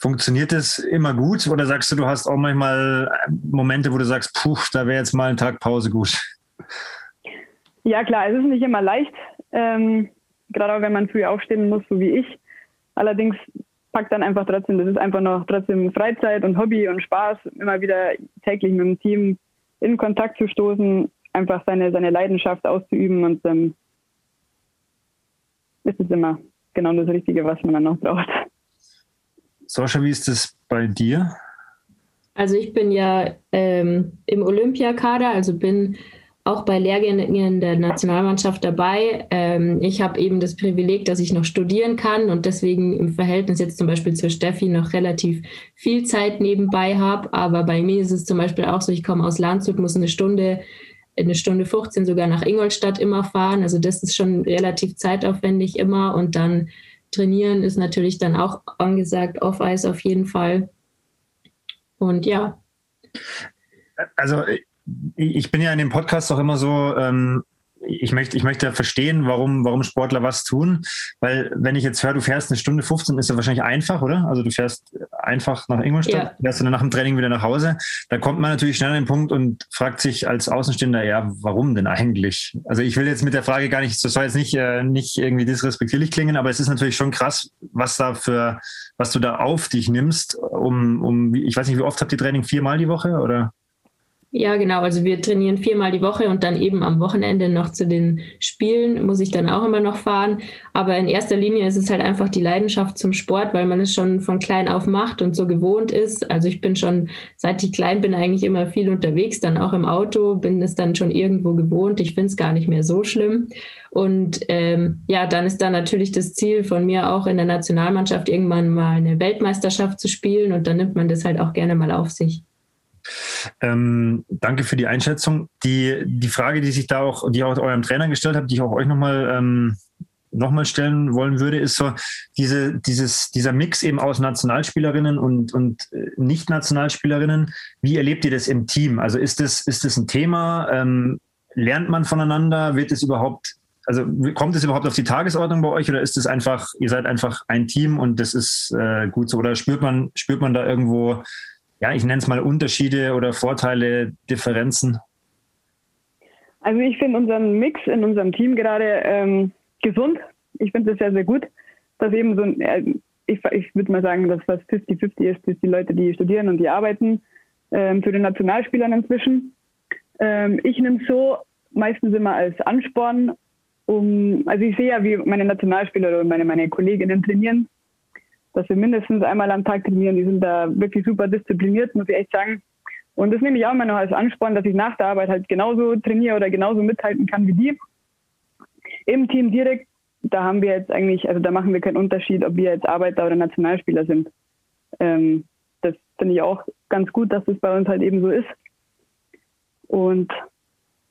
Funktioniert es immer gut oder sagst du, du hast auch manchmal Momente, wo du sagst, puh, da wäre jetzt mal ein Tag Pause gut? Ja klar, es ist nicht immer leicht. Ähm, gerade auch wenn man früh aufstehen muss, so wie ich. Allerdings packt dann einfach trotzdem, das ist einfach noch trotzdem Freizeit und Hobby und Spaß, immer wieder täglich mit dem Team in Kontakt zu stoßen, einfach seine, seine Leidenschaft auszuüben und dann ist es immer genau das Richtige, was man dann noch braucht. Sascha, wie ist das bei dir? Also ich bin ja ähm, im Olympiakader, also bin auch bei Lehrgängen der Nationalmannschaft dabei. Ähm, ich habe eben das Privileg, dass ich noch studieren kann und deswegen im Verhältnis jetzt zum Beispiel zur Steffi noch relativ viel Zeit nebenbei habe. Aber bei mir ist es zum Beispiel auch so, ich komme aus Landshut, muss eine Stunde, eine Stunde 15 sogar nach Ingolstadt immer fahren. Also das ist schon relativ zeitaufwendig immer und dann trainieren ist natürlich dann auch angesagt, off-Ice auf jeden Fall. Und ja. Also ich bin ja in dem Podcast auch immer so, ähm, ich möchte, ich möchte verstehen, warum, warum Sportler was tun. Weil wenn ich jetzt höre, du fährst eine Stunde 15, ist ja wahrscheinlich einfach, oder? Also du fährst einfach nach Ingolstadt, ja. fährst dann nach dem Training wieder nach Hause. Da kommt man natürlich schnell an den Punkt und fragt sich als Außenstehender, ja, warum denn eigentlich? Also ich will jetzt mit der Frage gar nicht, das soll jetzt nicht, äh, nicht irgendwie disrespektierlich klingen, aber es ist natürlich schon krass, was da für, was du da auf dich nimmst, um, um ich weiß nicht, wie oft habt ihr Training? Viermal die Woche oder? Ja, genau. Also wir trainieren viermal die Woche und dann eben am Wochenende noch zu den Spielen muss ich dann auch immer noch fahren. Aber in erster Linie ist es halt einfach die Leidenschaft zum Sport, weil man es schon von klein auf macht und so gewohnt ist. Also ich bin schon, seit ich klein bin, eigentlich immer viel unterwegs, dann auch im Auto, bin es dann schon irgendwo gewohnt. Ich finde es gar nicht mehr so schlimm. Und ähm, ja, dann ist da natürlich das Ziel von mir auch in der Nationalmannschaft irgendwann mal eine Weltmeisterschaft zu spielen und dann nimmt man das halt auch gerne mal auf sich. Ähm, danke für die Einschätzung. Die, die Frage, die sich da auch, die auch eurem Trainer gestellt habe, die ich auch euch nochmal ähm, noch stellen wollen würde, ist so diese, dieses, dieser Mix eben aus Nationalspielerinnen und, und äh, Nicht-Nationalspielerinnen. Wie erlebt ihr das im Team? Also ist das, ist das ein Thema? Ähm, lernt man voneinander? Wird es überhaupt, also kommt es überhaupt auf die Tagesordnung bei euch oder ist es einfach, ihr seid einfach ein Team und das ist äh, gut so? Oder spürt man, spürt man da irgendwo ja, ich nenne es mal Unterschiede oder Vorteile, Differenzen? Also ich finde unseren Mix in unserem Team gerade ähm, gesund. Ich finde das sehr, sehr gut, dass eben so ein, äh, ich, ich würde mal sagen, dass fast 50-50 ist, dass die Leute, die studieren und die arbeiten, ähm, zu den Nationalspielern inzwischen. Ähm, ich nehme es so meistens immer als Ansporn, um, also ich sehe ja, wie meine Nationalspieler oder meine, meine Kolleginnen trainieren dass wir mindestens einmal am Tag trainieren. Die sind da wirklich super diszipliniert, muss ich echt sagen. Und das nehme ich auch immer noch als Ansporn, dass ich nach der Arbeit halt genauso trainiere oder genauso mithalten kann wie die. Im Team direkt, da haben wir jetzt eigentlich, also da machen wir keinen Unterschied, ob wir jetzt Arbeiter oder Nationalspieler sind. Ähm, das finde ich auch ganz gut, dass das bei uns halt eben so ist. Und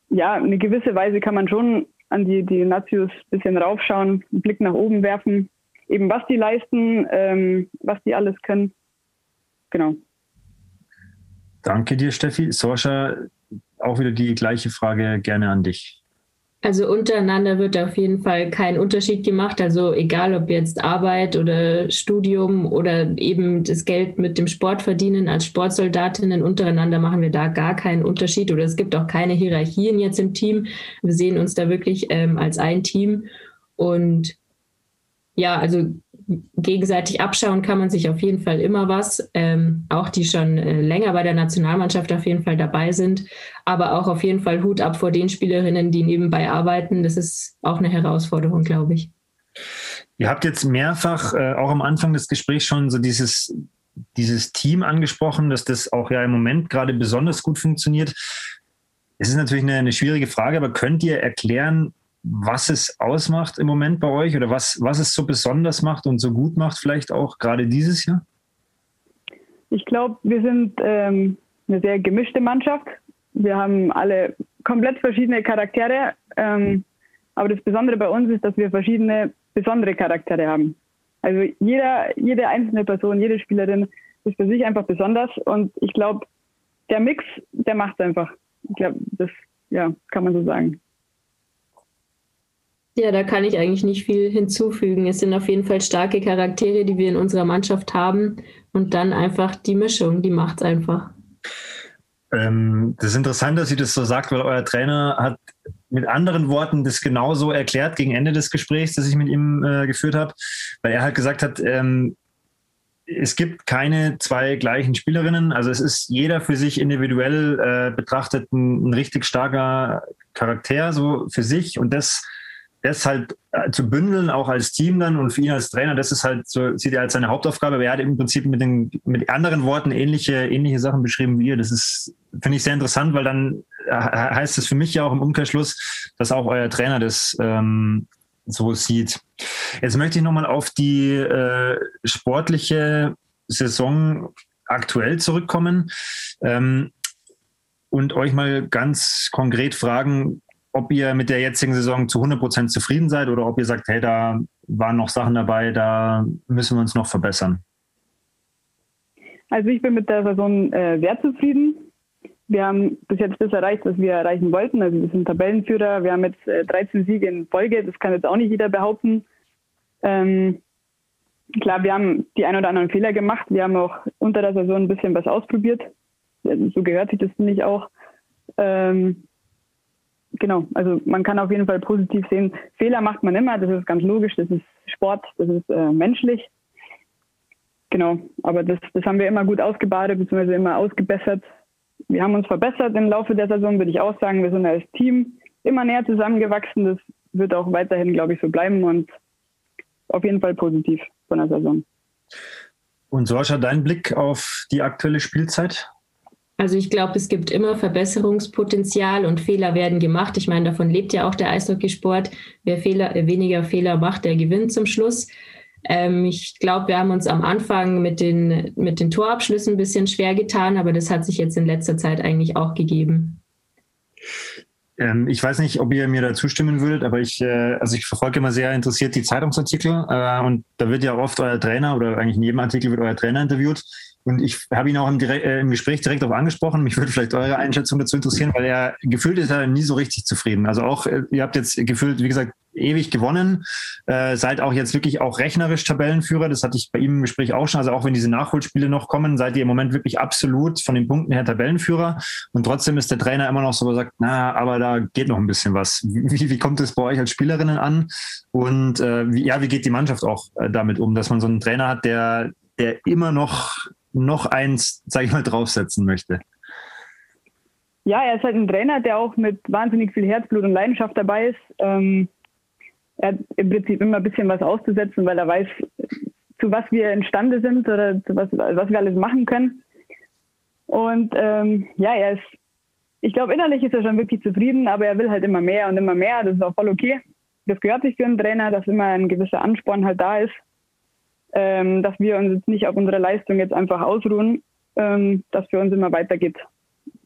ja, eine gewisse Weise kann man schon an die, die Nazios ein bisschen raufschauen, einen Blick nach oben werfen eben was die leisten, ähm, was die alles können. Genau. Danke dir, Steffi. Sorscha, auch wieder die gleiche Frage gerne an dich. Also untereinander wird auf jeden Fall kein Unterschied gemacht. Also egal ob jetzt Arbeit oder Studium oder eben das Geld mit dem Sport verdienen als Sportsoldatinnen untereinander machen wir da gar keinen Unterschied oder es gibt auch keine Hierarchien jetzt im Team. Wir sehen uns da wirklich ähm, als ein Team und ja, also gegenseitig abschauen kann man sich auf jeden Fall immer was. Ähm, auch die schon äh, länger bei der Nationalmannschaft auf jeden Fall dabei sind. Aber auch auf jeden Fall Hut ab vor den Spielerinnen, die nebenbei arbeiten. Das ist auch eine Herausforderung, glaube ich. Ihr habt jetzt mehrfach, äh, auch am Anfang des Gesprächs schon so dieses, dieses Team angesprochen, dass das auch ja im Moment gerade besonders gut funktioniert. Es ist natürlich eine, eine schwierige Frage, aber könnt ihr erklären, was es ausmacht im Moment bei euch oder was, was es so besonders macht und so gut macht, vielleicht auch gerade dieses Jahr? Ich glaube, wir sind ähm, eine sehr gemischte Mannschaft. Wir haben alle komplett verschiedene Charaktere. Ähm, aber das Besondere bei uns ist, dass wir verschiedene besondere Charaktere haben. Also jeder, jede einzelne Person, jede Spielerin ist für sich einfach besonders. Und ich glaube, der Mix, der macht es einfach. Ich glaube, das ja, kann man so sagen. Ja, da kann ich eigentlich nicht viel hinzufügen. Es sind auf jeden Fall starke Charaktere, die wir in unserer Mannschaft haben. Und dann einfach die Mischung, die macht es einfach. Ähm, das ist interessant, dass sie das so sagt, weil euer Trainer hat mit anderen Worten das genauso erklärt gegen Ende des Gesprächs, das ich mit ihm äh, geführt habe, weil er halt gesagt hat, ähm, es gibt keine zwei gleichen Spielerinnen. Also es ist jeder für sich individuell äh, betrachtet ein, ein, richtig starker Charakter so für sich und das, das halt äh, zu bündeln, auch als Team dann und für ihn als Trainer, das ist halt so, sieht er als seine Hauptaufgabe. Aber er hat im Prinzip mit den mit anderen Worten ähnliche, ähnliche Sachen beschrieben wie ihr. Das ist, finde ich, sehr interessant, weil dann äh, heißt es für mich ja auch im Umkehrschluss, dass auch euer Trainer das ähm, so sieht. Jetzt möchte ich nochmal auf die äh, sportliche Saison aktuell zurückkommen ähm, und euch mal ganz konkret fragen, ob ihr mit der jetzigen Saison zu 100 Prozent zufrieden seid oder ob ihr sagt, hey, da waren noch Sachen dabei, da müssen wir uns noch verbessern. Also ich bin mit der Saison äh, sehr zufrieden. Wir haben bis jetzt das erreicht, was wir erreichen wollten. Also wir sind Tabellenführer. Wir haben jetzt äh, 13 Siege in Folge. Das kann jetzt auch nicht jeder behaupten. Ähm, klar, wir haben die ein oder anderen Fehler gemacht. Wir haben auch unter der Saison ein bisschen was ausprobiert. So gehört sich das, finde ich, auch. Ähm, genau, also man kann auf jeden Fall positiv sehen. Fehler macht man immer, das ist ganz logisch, das ist Sport, das ist äh, menschlich. Genau, aber das, das haben wir immer gut ausgebadet, beziehungsweise immer ausgebessert wir haben uns verbessert im Laufe der Saison, würde ich auch sagen. Wir sind als Team immer näher zusammengewachsen. Das wird auch weiterhin, glaube ich, so bleiben und auf jeden Fall positiv von der Saison. Und Sorcha, dein Blick auf die aktuelle Spielzeit? Also ich glaube, es gibt immer Verbesserungspotenzial und Fehler werden gemacht. Ich meine, davon lebt ja auch der Eishockeysport. Wer Fehler, weniger Fehler macht, der gewinnt zum Schluss. Ähm, ich glaube, wir haben uns am Anfang mit den, mit den Torabschlüssen ein bisschen schwer getan, aber das hat sich jetzt in letzter Zeit eigentlich auch gegeben. Ähm, ich weiß nicht, ob ihr mir da zustimmen würdet, aber ich, äh, also ich verfolge immer sehr interessiert die Zeitungsartikel äh, und da wird ja oft euer Trainer oder eigentlich in jedem Artikel wird euer Trainer interviewt. Und ich habe ihn auch im, direkt, äh, im Gespräch direkt darauf angesprochen. Mich würde vielleicht eure Einschätzung dazu interessieren, weil er gefühlt ist er nie so richtig zufrieden. Also auch, äh, ihr habt jetzt gefühlt, wie gesagt, ewig gewonnen, äh, seid auch jetzt wirklich auch rechnerisch Tabellenführer. Das hatte ich bei ihm im Gespräch auch schon. Also auch wenn diese Nachholspiele noch kommen, seid ihr im Moment wirklich absolut von den Punkten her Tabellenführer. Und trotzdem ist der Trainer immer noch so, sagt, na, aber da geht noch ein bisschen was. Wie, wie kommt es bei euch als Spielerinnen an? Und äh, wie, ja, wie geht die Mannschaft auch äh, damit um, dass man so einen Trainer hat, der, der immer noch noch eins, sage ich mal, draufsetzen möchte? Ja, er ist halt ein Trainer, der auch mit wahnsinnig viel Herzblut und Leidenschaft dabei ist. Ähm, er hat im Prinzip immer ein bisschen was auszusetzen, weil er weiß, zu was wir imstande sind oder zu was, was wir alles machen können. Und ähm, ja, er ist, ich glaube, innerlich ist er schon wirklich zufrieden, aber er will halt immer mehr und immer mehr. Das ist auch voll okay. Das gehört sich für einen Trainer, dass immer ein gewisser Ansporn halt da ist ähm, dass wir uns jetzt nicht auf unsere Leistung jetzt einfach ausruhen, ähm, dass für uns immer weitergeht.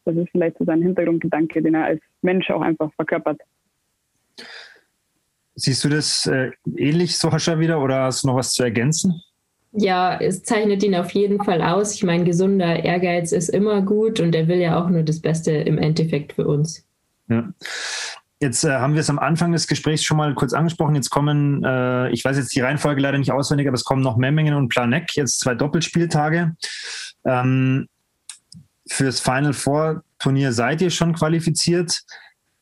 Das ist vielleicht so sein Hintergrundgedanke, den er als Mensch auch einfach verkörpert. Siehst du das äh, ähnlich, Sohascha, wieder oder hast du noch was zu ergänzen? Ja, es zeichnet ihn auf jeden Fall aus. Ich meine, gesunder Ehrgeiz ist immer gut und er will ja auch nur das Beste im Endeffekt für uns. Ja. Jetzt äh, haben wir es am Anfang des Gesprächs schon mal kurz angesprochen. Jetzt kommen, äh, ich weiß jetzt die Reihenfolge leider nicht auswendig, aber es kommen noch Memmingen und Planeck, jetzt zwei Doppelspieltage. Ähm, fürs Final Four Turnier seid ihr schon qualifiziert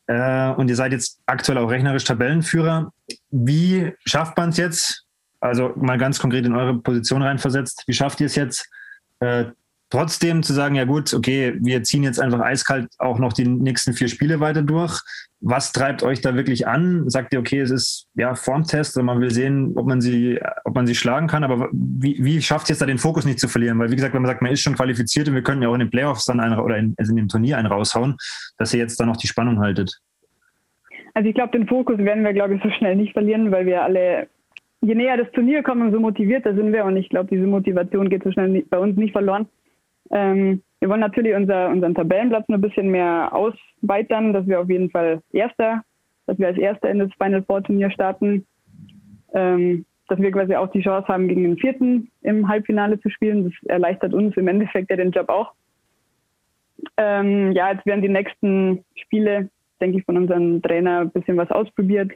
äh, und ihr seid jetzt aktuell auch rechnerisch Tabellenführer. Wie schafft man es jetzt? Also mal ganz konkret in eure Position reinversetzt. Wie schafft ihr es jetzt, äh, trotzdem zu sagen, ja gut, okay, wir ziehen jetzt einfach eiskalt auch noch die nächsten vier Spiele weiter durch. Was treibt euch da wirklich an? Sagt ihr, okay, es ist ja Formtest und man will sehen, ob man sie, ob man sie schlagen kann, aber wie, wie schafft ihr es da den Fokus nicht zu verlieren? Weil wie gesagt, wenn man sagt, man ist schon qualifiziert und wir können ja auch in den Playoffs dann einen, oder in, also in dem Turnier einen raushauen, dass ihr jetzt da noch die Spannung haltet. Also ich glaube, den Fokus werden wir, glaube ich, so schnell nicht verlieren, weil wir alle, je näher das Turnier kommen, umso motivierter sind wir und ich glaube, diese Motivation geht so schnell bei uns nicht verloren. Ähm, wir wollen natürlich unser, unseren Tabellenplatz ein bisschen mehr ausweitern, dass wir auf jeden Fall Erster, dass wir als Erster in das Final Four Turnier starten, ähm, dass wir quasi auch die Chance haben, gegen den Vierten im Halbfinale zu spielen. Das erleichtert uns im Endeffekt ja den Job auch. Ähm, ja, jetzt werden die nächsten Spiele, denke ich, von unserem Trainer ein bisschen was ausprobiert.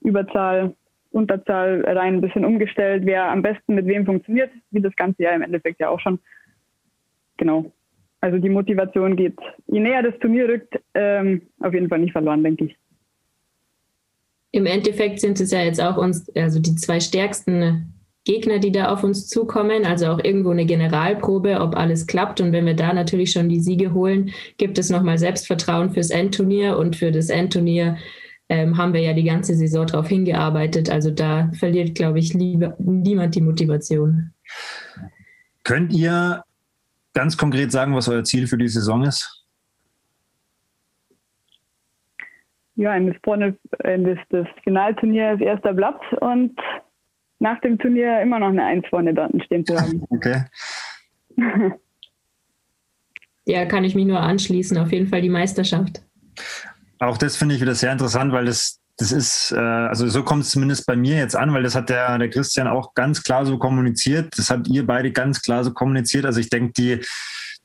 Überzahl, Unterzahl rein ein bisschen umgestellt, wer am besten mit wem funktioniert, wie das ganze Jahr im Endeffekt ja auch schon genau. Also die Motivation geht, je näher das Turnier rückt, ähm, auf jeden Fall nicht verloren, denke ich. Im Endeffekt sind es ja jetzt auch uns, also die zwei stärksten Gegner, die da auf uns zukommen, also auch irgendwo eine Generalprobe, ob alles klappt. Und wenn wir da natürlich schon die Siege holen, gibt es nochmal Selbstvertrauen fürs Endturnier und für das Endturnier ähm, haben wir ja die ganze Saison darauf hingearbeitet. Also da verliert, glaube ich, lieber, niemand die Motivation. Könnt ihr ganz konkret sagen, was euer Ziel für die Saison ist? Ja, in das, in das, das Finalturnier ist erster Platz und nach dem Turnier immer noch eine Eins vorne dort stehen zu haben. Okay. ja, kann ich mich nur anschließen. Auf jeden Fall die Meisterschaft. Auch das finde ich wieder sehr interessant, weil das, das ist, äh, also so kommt es zumindest bei mir jetzt an, weil das hat der, der Christian auch ganz klar so kommuniziert. Das habt ihr beide ganz klar so kommuniziert. Also ich denke, die,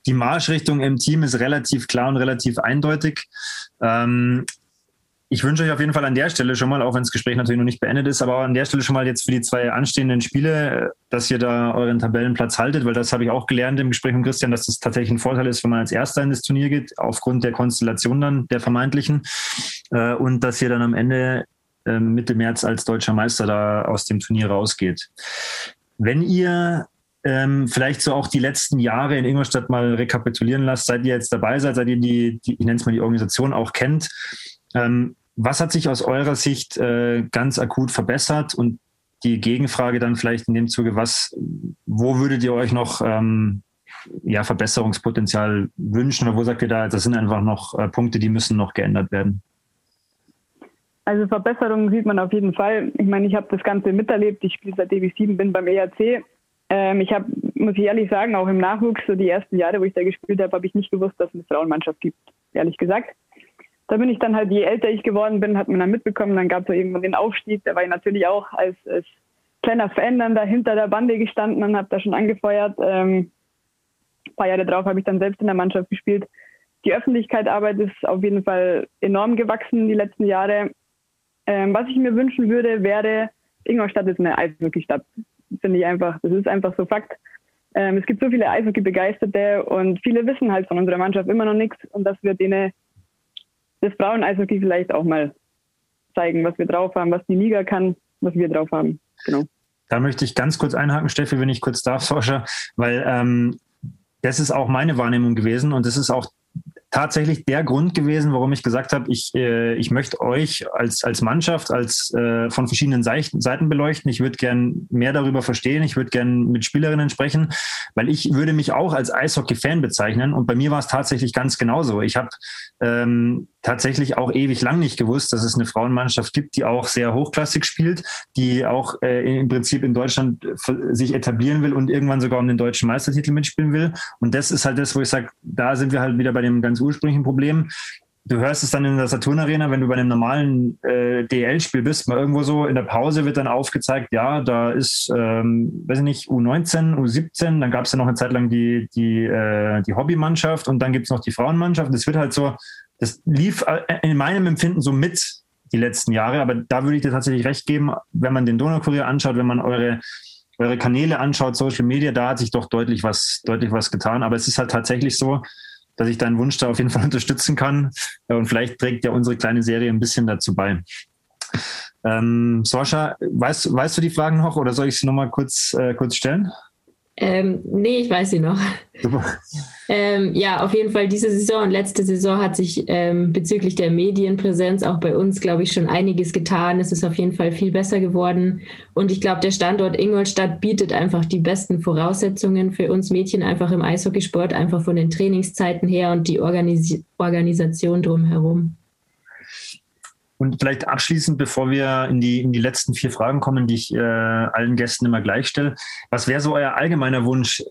die Marschrichtung im Team ist relativ klar und relativ eindeutig. Ähm, ich wünsche euch auf jeden Fall an der Stelle schon mal, auch wenn das Gespräch natürlich noch nicht beendet ist, aber an der Stelle schon mal jetzt für die zwei anstehenden Spiele, dass ihr da euren Tabellenplatz haltet, weil das habe ich auch gelernt im Gespräch mit Christian, dass das tatsächlich ein Vorteil ist, wenn man als Erster in das Turnier geht, aufgrund der Konstellation dann, der vermeintlichen, äh, und dass ihr dann am Ende äh, Mitte März als deutscher Meister da aus dem Turnier rausgeht. Wenn ihr ähm, vielleicht so auch die letzten Jahre in Ingolstadt mal rekapitulieren lasst, seit ihr jetzt dabei seid, seit ihr die, die ich nenne es mal die Organisation auch kennt, ähm, was hat sich aus eurer Sicht äh, ganz akut verbessert? Und die Gegenfrage dann vielleicht in dem Zuge, was, wo würdet ihr euch noch ähm, ja, Verbesserungspotenzial wünschen oder wo sagt ihr da, das sind einfach noch äh, Punkte, die müssen noch geändert werden? Also Verbesserungen sieht man auf jeden Fall. Ich meine, ich habe das Ganze miterlebt. Ich spiele seitdem ich sieben bin beim ERC. Ähm, ich habe, muss ich ehrlich sagen, auch im Nachwuchs, so die ersten Jahre, wo ich da gespielt habe, habe ich nicht gewusst, dass es eine Frauenmannschaft gibt, ehrlich gesagt da bin ich dann halt, je älter ich geworden bin, hat man dann mitbekommen, dann gab es so irgendwann den Aufstieg. Da war ich natürlich auch als, als kleiner Fan dann da hinter der Bande gestanden und habe da schon angefeuert. Ähm, ein paar Jahre drauf habe ich dann selbst in der Mannschaft gespielt. Die Öffentlichkeitsarbeit ist auf jeden Fall enorm gewachsen die letzten Jahre. Ähm, was ich mir wünschen würde, wäre, Ingolstadt ist eine Eishockey-Stadt. Finde ich einfach, das ist einfach so Fakt. Ähm, es gibt so viele Eishockey-Begeisterte und viele wissen halt von unserer Mannschaft immer noch nichts und dass wir denen das Frauen-Eishockey vielleicht auch mal zeigen, was wir drauf haben, was die Liga kann, was wir drauf haben. Genau. Da möchte ich ganz kurz einhaken, Steffi, wenn ich kurz darf, Forscher, weil ähm, das ist auch meine Wahrnehmung gewesen und das ist auch tatsächlich der Grund gewesen, warum ich gesagt habe, ich, äh, ich möchte euch als, als Mannschaft als äh, von verschiedenen Seiten beleuchten. Ich würde gern mehr darüber verstehen. Ich würde gern mit Spielerinnen sprechen, weil ich würde mich auch als Eishockey-Fan bezeichnen. Und bei mir war es tatsächlich ganz genauso. Ich habe ähm, tatsächlich auch ewig lang nicht gewusst, dass es eine Frauenmannschaft gibt, die auch sehr hochklassig spielt, die auch äh, im Prinzip in Deutschland sich etablieren will und irgendwann sogar um den deutschen Meistertitel mitspielen will. Und das ist halt das, wo ich sage, da sind wir halt wieder bei dem ganz ursprünglichen Problem. Du hörst es dann in der Saturn Arena, wenn du bei einem normalen äh, DL-Spiel bist, mal irgendwo so in der Pause wird dann aufgezeigt, ja, da ist, ähm, weiß ich nicht, U19, U17, dann gab es ja noch eine Zeit lang die, die, äh, die Hobbymannschaft und dann gibt es noch die Frauenmannschaft. Das wird halt so, das lief äh, in meinem Empfinden so mit die letzten Jahre, aber da würde ich dir tatsächlich recht geben, wenn man den Donaukurier anschaut, wenn man eure, eure Kanäle anschaut, Social Media, da hat sich doch deutlich was, deutlich was getan. Aber es ist halt tatsächlich so, dass ich deinen Wunsch da auf jeden Fall unterstützen kann. Und vielleicht trägt ja unsere kleine Serie ein bisschen dazu bei. Ähm, Sascha, weißt, weißt du die Fragen noch oder soll ich sie nochmal kurz, äh, kurz stellen? Ähm, nee, ich weiß sie noch. Ähm, ja, auf jeden Fall diese Saison und letzte Saison hat sich ähm, bezüglich der Medienpräsenz auch bei uns, glaube ich, schon einiges getan. Es ist auf jeden Fall viel besser geworden. Und ich glaube, der Standort Ingolstadt bietet einfach die besten Voraussetzungen für uns Mädchen einfach im Eishockeysport, einfach von den Trainingszeiten her und die Organis Organisation drumherum. Und vielleicht abschließend, bevor wir in die, in die letzten vier Fragen kommen, die ich äh, allen Gästen immer gleich stelle, was wäre so euer allgemeiner Wunsch?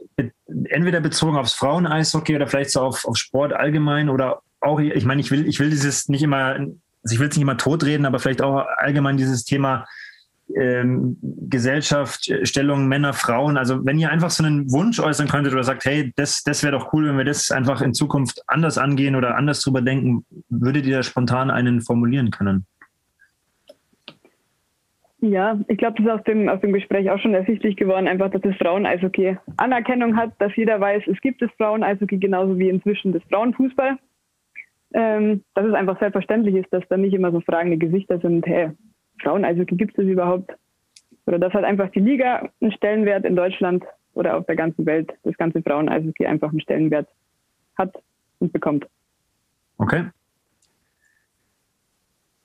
Entweder bezogen aufs Frauen-Eishockey oder vielleicht so auf, auf Sport allgemein oder auch, ich meine, ich will, ich will dieses nicht immer, also ich will es nicht immer totreden, aber vielleicht auch allgemein dieses Thema ähm, Gesellschaft, Stellung Männer, Frauen. Also wenn ihr einfach so einen Wunsch äußern könntet oder sagt, hey, das, das wäre doch cool, wenn wir das einfach in Zukunft anders angehen oder anders drüber denken, würdet ihr da spontan einen formulieren können? Ja, ich glaube, das ist aus dem, aus dem Gespräch auch schon ersichtlich geworden, einfach, dass das Frauen-Eishockey Anerkennung hat, dass jeder weiß, es gibt das Frauen-Eishockey genauso wie inzwischen das Frauenfußball. Ähm, dass es einfach selbstverständlich ist, dass da nicht immer so fragende Gesichter sind, hey, Frauen-Eishockey gibt es überhaupt? Oder dass halt einfach die Liga einen Stellenwert in Deutschland oder auf der ganzen Welt, das ganze Frauen-Eishockey einfach einen Stellenwert hat und bekommt. Okay.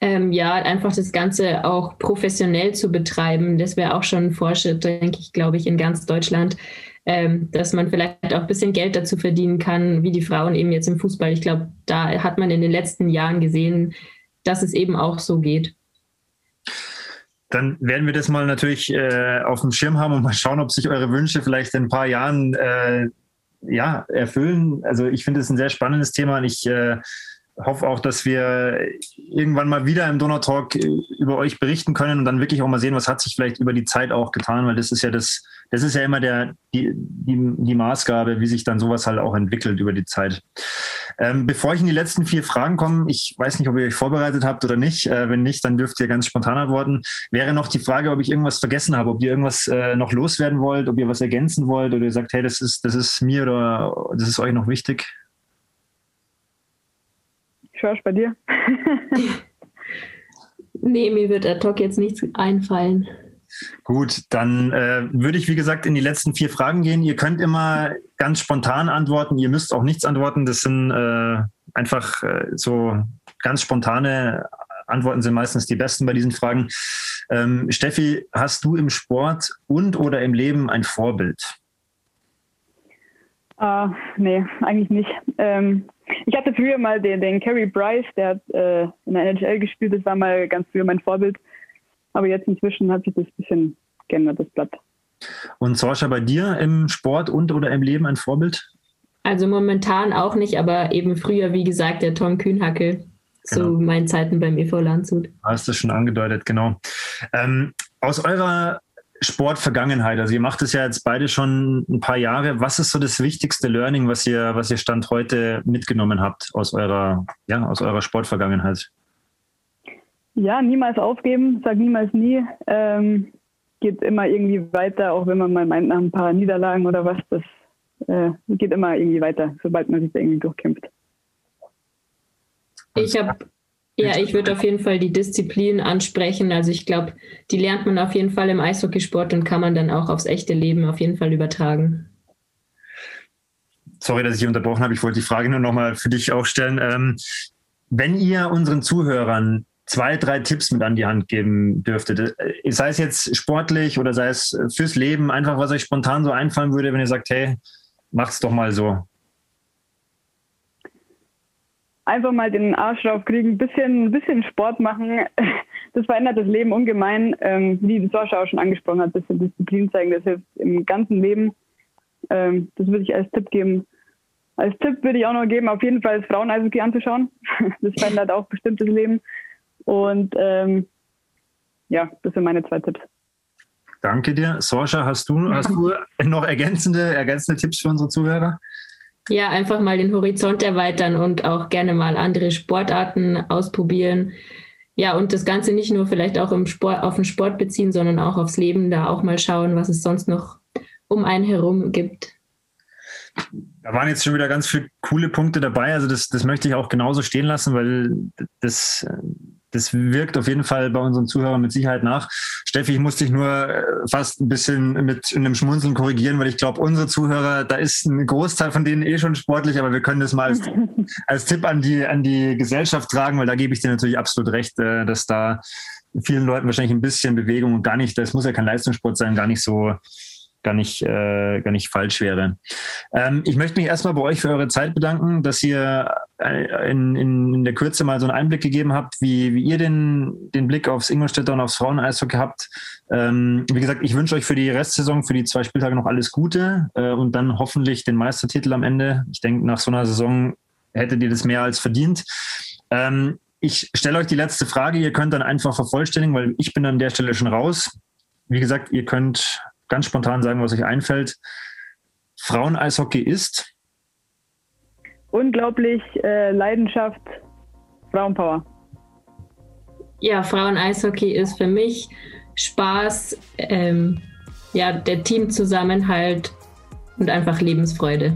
Ähm, ja, einfach das Ganze auch professionell zu betreiben, das wäre auch schon ein Fortschritt, denke ich, glaube ich, in ganz Deutschland, ähm, dass man vielleicht auch ein bisschen Geld dazu verdienen kann, wie die Frauen eben jetzt im Fußball. Ich glaube, da hat man in den letzten Jahren gesehen, dass es eben auch so geht. Dann werden wir das mal natürlich äh, auf dem Schirm haben und mal schauen, ob sich eure Wünsche vielleicht in ein paar Jahren äh, ja, erfüllen. Also ich finde es ein sehr spannendes Thema und ich äh, hoffe auch, dass wir irgendwann mal wieder im Donau Talk über euch berichten können und dann wirklich auch mal sehen, was hat sich vielleicht über die Zeit auch getan, weil das ist ja das, das ist ja immer der, die, die, die Maßgabe, wie sich dann sowas halt auch entwickelt über die Zeit. Ähm, bevor ich in die letzten vier Fragen komme, ich weiß nicht, ob ihr euch vorbereitet habt oder nicht. Äh, wenn nicht, dann dürft ihr ganz spontan antworten. Wäre noch die Frage, ob ich irgendwas vergessen habe, ob ihr irgendwas äh, noch loswerden wollt, ob ihr was ergänzen wollt oder ihr sagt, hey, das ist, das ist mir oder das ist euch noch wichtig. Schorsch, bei dir? nee, mir wird ad hoc jetzt nichts einfallen. Gut, dann äh, würde ich, wie gesagt, in die letzten vier Fragen gehen. Ihr könnt immer ganz spontan antworten. Ihr müsst auch nichts antworten. Das sind äh, einfach äh, so ganz spontane Antworten sind meistens die besten bei diesen Fragen. Ähm, Steffi, hast du im Sport und oder im Leben ein Vorbild? Uh, nee, eigentlich nicht. Ähm, ich hatte früher mal den, den Kerry Bryce, der hat äh, in der NHL gespielt, das war mal ganz früher mein Vorbild. Aber jetzt inzwischen hat sich das ein bisschen geändert, das Blatt. Und Sorsha, bei dir im Sport und oder im Leben ein Vorbild? Also momentan auch nicht, aber eben früher, wie gesagt, der Tom Kühnhackel zu genau. meinen Zeiten beim EV Landshut. Hast du schon angedeutet, genau. Ähm, aus eurer Sportvergangenheit, also ihr macht es ja jetzt beide schon ein paar Jahre. Was ist so das wichtigste Learning, was ihr, was ihr Stand heute mitgenommen habt aus eurer, ja, aus eurer Sportvergangenheit? Ja, niemals aufgeben, sag niemals nie. Ähm, geht immer irgendwie weiter, auch wenn man mal meint nach ein paar Niederlagen oder was, das äh, geht immer irgendwie weiter, sobald man sich da irgendwie durchkämpft. Ich habe, ja, ich würde auf jeden Fall die Disziplin ansprechen. Also ich glaube, die lernt man auf jeden Fall im Eishockeysport und kann man dann auch aufs echte Leben auf jeden Fall übertragen. Sorry, dass ich unterbrochen habe. Ich wollte die Frage nur nochmal für dich auch stellen. Ähm, wenn ihr unseren Zuhörern zwei, drei Tipps mit an die Hand geben dürftet, äh, sei es jetzt sportlich oder sei es fürs Leben, einfach was euch spontan so einfallen würde, wenn ihr sagt, hey, macht's doch mal so. Einfach mal den Arsch draufkriegen, bisschen, bisschen Sport machen. Das verändert das Leben ungemein. Ähm, wie die Sascha auch schon angesprochen hat, bisschen Disziplin zeigen, das hilft im ganzen Leben. Ähm, das würde ich als Tipp geben. Als Tipp würde ich auch noch geben, auf jeden Fall das Frauen-Eishockey anzuschauen. Das verändert auch bestimmt das Leben. Und ähm, ja, das sind meine zwei Tipps. Danke dir. Sorsha, hast du, hast du noch ergänzende, ergänzende Tipps für unsere Zuhörer? Ja, einfach mal den Horizont erweitern und auch gerne mal andere Sportarten ausprobieren. Ja, und das Ganze nicht nur vielleicht auch im Sport, auf den Sport beziehen, sondern auch aufs Leben, da auch mal schauen, was es sonst noch um einen herum gibt. Da waren jetzt schon wieder ganz viele coole Punkte dabei. Also das, das möchte ich auch genauso stehen lassen, weil das das wirkt auf jeden Fall bei unseren Zuhörern mit Sicherheit nach. Steffi, ich muss dich nur äh, fast ein bisschen mit einem Schmunzeln korrigieren, weil ich glaube, unsere Zuhörer, da ist ein Großteil von denen eh schon sportlich, aber wir können das mal als, als Tipp an die, an die Gesellschaft tragen, weil da gebe ich dir natürlich absolut recht, äh, dass da vielen Leuten wahrscheinlich ein bisschen Bewegung und gar nicht, das muss ja kein Leistungssport sein, gar nicht so gar nicht, äh, gar nicht falsch wäre. Ähm, ich möchte mich erstmal bei euch für eure Zeit bedanken, dass ihr in, in, der Kürze mal so einen Einblick gegeben habt, wie, wie ihr den, den Blick aufs Ingolstädter und aufs Frauen-Eishockey habt. Ähm, wie gesagt, ich wünsche euch für die Restsaison, für die zwei Spieltage noch alles Gute äh, und dann hoffentlich den Meistertitel am Ende. Ich denke, nach so einer Saison hättet ihr das mehr als verdient. Ähm, ich stelle euch die letzte Frage. Ihr könnt dann einfach vervollständigen, weil ich bin an der Stelle schon raus. Wie gesagt, ihr könnt ganz spontan sagen, was euch einfällt. Frauen-Eishockey ist? Unglaublich äh, Leidenschaft, Frauenpower. Ja, Frauen-Eishockey ist für mich Spaß, ähm, ja, der Teamzusammenhalt und einfach Lebensfreude.